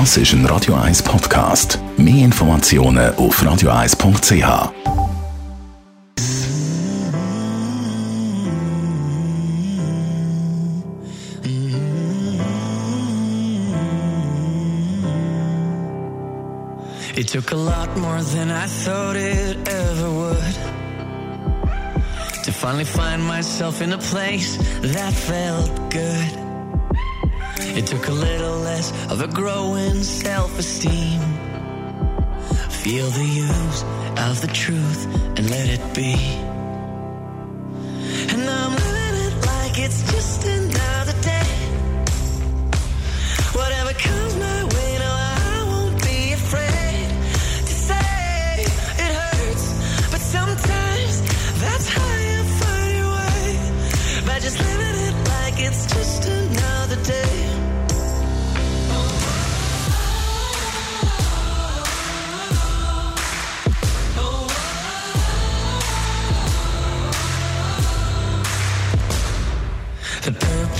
Das ist ein Radio 1 Podcast. Mehr Informationen auf radio1.ch. It took a lot more than I thought it ever would to finally find myself in a place that felt good. It took a little less of a growing self esteem. Feel the use of the truth and let it be.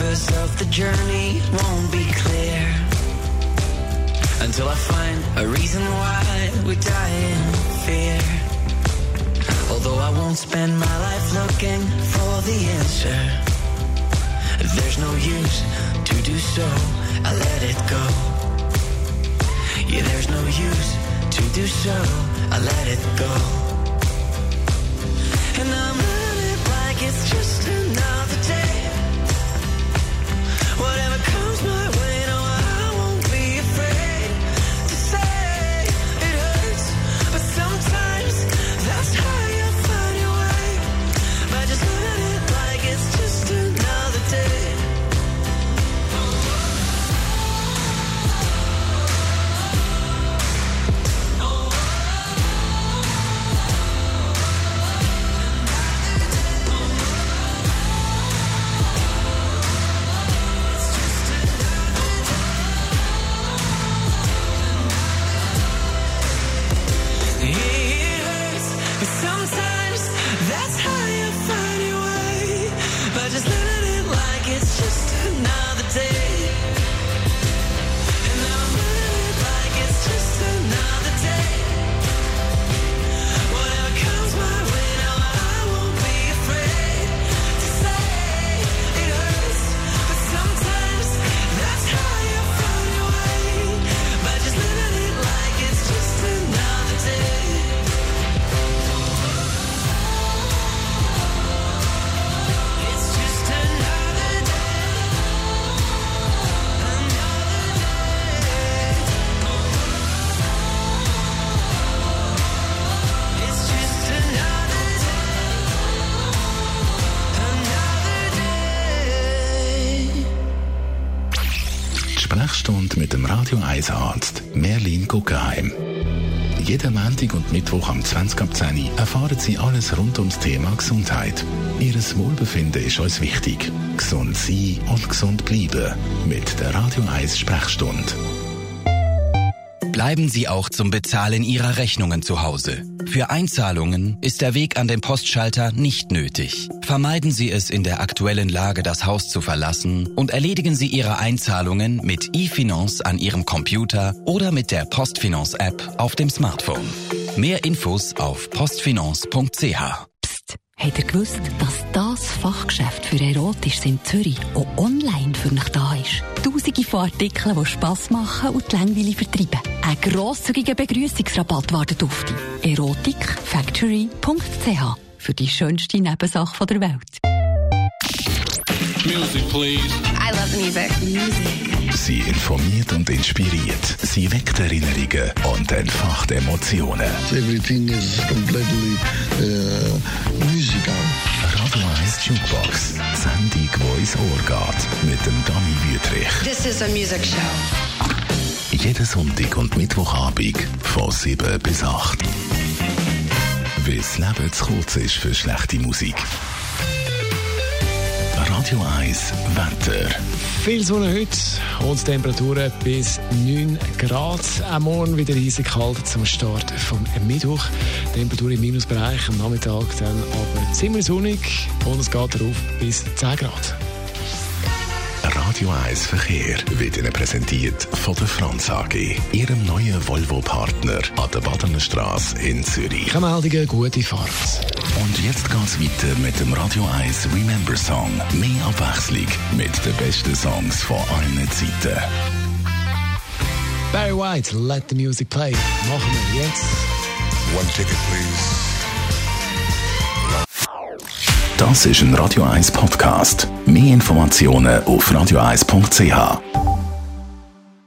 Purpose of the journey won't be clear until I find a reason why we die in fear. Although I won't spend my life looking for the answer, there's no use to do so. I let it go. Yeah, there's no use to do so. I let it go. Sprechstunde mit dem Radio 1 Arzt Merlin Guggenheim. Jeden Montag und Mittwoch am 20 ab 10 Uhr erfahren Sie alles rund ums Thema Gesundheit. Ihres Wohlbefinden ist uns wichtig. Gesund sein und gesund bleiben. Mit der Radio 1 Sprechstunde. Bleiben Sie auch zum Bezahlen Ihrer Rechnungen zu Hause. Für Einzahlungen ist der Weg an den Postschalter nicht nötig. Vermeiden Sie es in der aktuellen Lage, das Haus zu verlassen und erledigen Sie Ihre Einzahlungen mit eFinance an Ihrem Computer oder mit der Postfinance App auf dem Smartphone. Mehr Infos auf postfinance.ch. Psst, habt ihr gewusst, dass das Fachgeschäft für Erotisches in Zürich auch online für euch da ist? Tausende von Artikeln, die Spass machen und die Langweile vertreiben. Ein grosszügiger Begrüßungsrabatt wartet auf dich. erotikfactory.ch für die schönste Nebensache der Welt. Music, please. I love music. Sie informiert und inspiriert. Sie weckt Erinnerungen und entfacht Emotionen. Everything is completely uh, musical. Radio 1 Jukebox. Sendung, die ins Ohr geht. Mit dem Dani Wüthrich. This is a music show. Jeden Sonntag und Mittwochabend von 7 bis 8. Weil das Leben zu kurz ist für schlechte Musik. Radio 1 Wetter. Viel Sonne heute und Temperaturen bis 9 Grad. Am Morgen wieder riesig kalt zum Start vom Mittwoch. Temperatur im Minusbereich, am Nachmittag dann aber ziemlich sonnig und es geht darauf bis 10 Grad. Radio 1 Verkehr wird Ihnen präsentiert von der Franz AG, Ihrem neuen Volvo-Partner an der Badener Straße in Zürich. Keine Meldungen, gute Fahrt. Und jetzt geht's weiter mit dem Radio 1 Remember Song. Mehr Abwechslung mit den besten Songs von allen Zeiten. Barry White, Let the Music Play. Machen wir jetzt. One ticket, please. Das ist ein Radio 1 Podcast. Mehr Informationen auf radio1.ch.